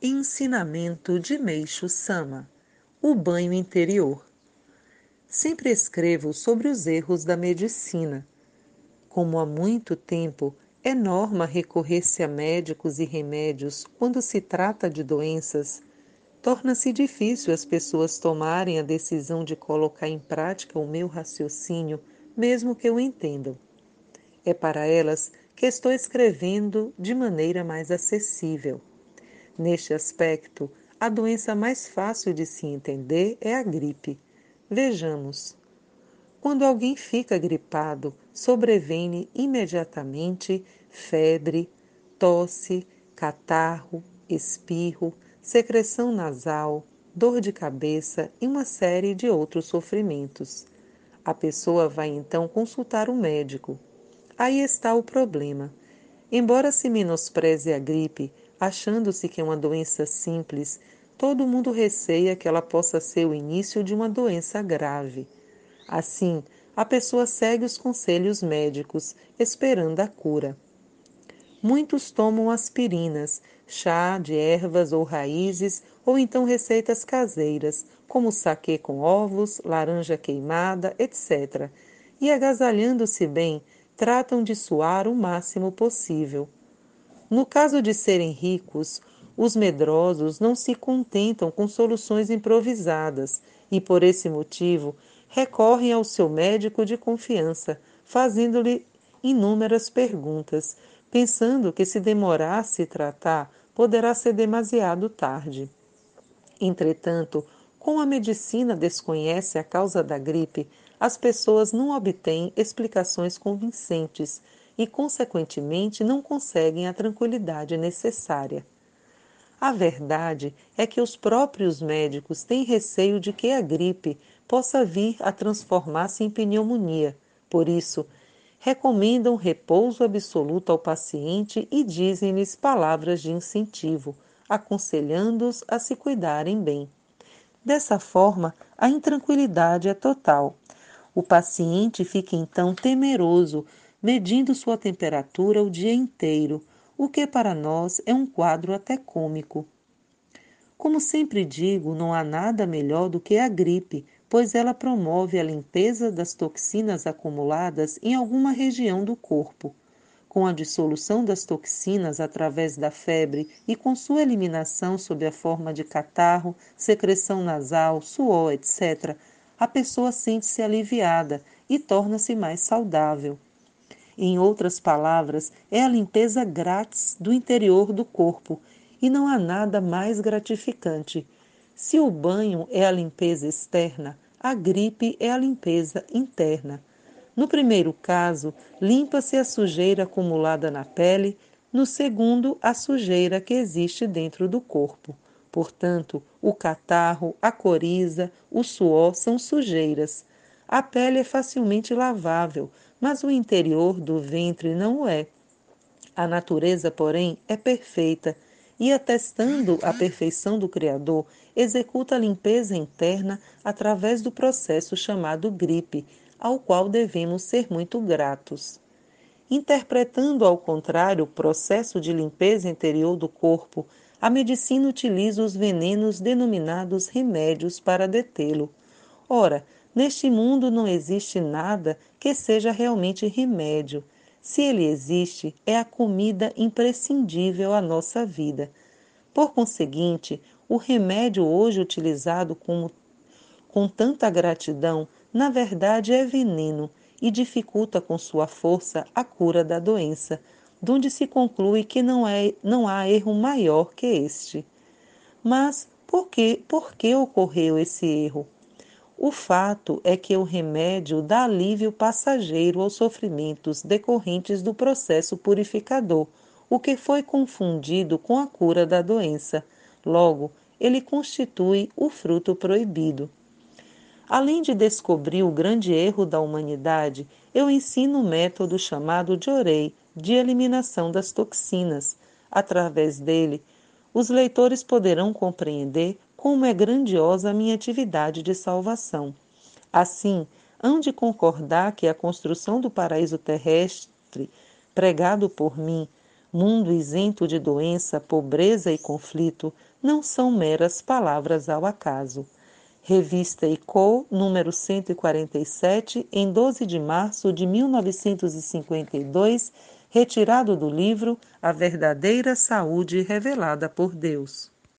Ensinamento de Meixo Sama O banho interior. Sempre escrevo sobre os erros da medicina. Como há muito tempo é norma recorrer-se a médicos e remédios quando se trata de doenças, torna-se difícil as pessoas tomarem a decisão de colocar em prática o meu raciocínio, mesmo que o entendam. É para elas que estou escrevendo de maneira mais acessível Neste aspecto, a doença mais fácil de se entender é a gripe. Vejamos. Quando alguém fica gripado, sobrevém-lhe imediatamente febre, tosse, catarro, espirro, secreção nasal, dor de cabeça e uma série de outros sofrimentos. A pessoa vai então consultar o médico. Aí está o problema. Embora se menospreze a gripe, achando-se que é uma doença simples, todo mundo receia que ela possa ser o início de uma doença grave. Assim, a pessoa segue os conselhos médicos, esperando a cura. Muitos tomam aspirinas, chá de ervas ou raízes, ou então receitas caseiras, como saquê com ovos, laranja queimada, etc. E agasalhando-se bem, tratam de suar o máximo possível. No caso de serem ricos, os medrosos não se contentam com soluções improvisadas e, por esse motivo, recorrem ao seu médico de confiança, fazendo-lhe inúmeras perguntas, pensando que se demorar a se tratar, poderá ser demasiado tarde. Entretanto, como a medicina desconhece a causa da gripe, as pessoas não obtêm explicações convincentes e, consequentemente, não conseguem a tranquilidade necessária. A verdade é que os próprios médicos têm receio de que a gripe possa vir a transformar-se em pneumonia. Por isso, recomendam repouso absoluto ao paciente e dizem-lhes palavras de incentivo, aconselhando-os a se cuidarem bem. Dessa forma, a intranquilidade é total. O paciente fica então temeroso medindo sua temperatura o dia inteiro, o que para nós é um quadro até cômico. Como sempre digo, não há nada melhor do que a gripe, pois ela promove a limpeza das toxinas acumuladas em alguma região do corpo. Com a dissolução das toxinas através da febre e com sua eliminação sob a forma de catarro, secreção nasal, suor, etc., a pessoa sente-se aliviada e torna-se mais saudável. Em outras palavras, é a limpeza grátis do interior do corpo e não há nada mais gratificante. Se o banho é a limpeza externa, a gripe é a limpeza interna. No primeiro caso, limpa-se a sujeira acumulada na pele, no segundo, a sujeira que existe dentro do corpo. Portanto, o catarro, a coriza, o suor são sujeiras. A pele é facilmente lavável, mas o interior do ventre não o é. A natureza, porém, é perfeita e, atestando a perfeição do Criador, executa a limpeza interna através do processo chamado gripe, ao qual devemos ser muito gratos. Interpretando ao contrário o processo de limpeza interior do corpo, a medicina utiliza os venenos denominados remédios para detê-lo. Ora, Neste mundo não existe nada que seja realmente remédio. Se ele existe, é a comida imprescindível à nossa vida. Por conseguinte, o remédio hoje utilizado como, com tanta gratidão, na verdade é veneno e dificulta com sua força a cura da doença, donde se conclui que não, é, não há erro maior que este. Mas por que, por que ocorreu esse erro? O fato é que o remédio dá alívio passageiro aos sofrimentos decorrentes do processo purificador, o que foi confundido com a cura da doença. Logo, ele constitui o fruto proibido. Além de descobrir o grande erro da humanidade, eu ensino o método chamado de Orei, de eliminação das toxinas. Através dele, os leitores poderão compreender como é grandiosa a minha atividade de salvação. Assim, hão de concordar que a construção do paraíso terrestre, pregado por mim, Mundo isento de doença, pobreza e conflito não são meras palavras ao acaso. Revista ICO, número 147, em 12 de março de 1952, retirado do livro A Verdadeira Saúde Revelada por Deus.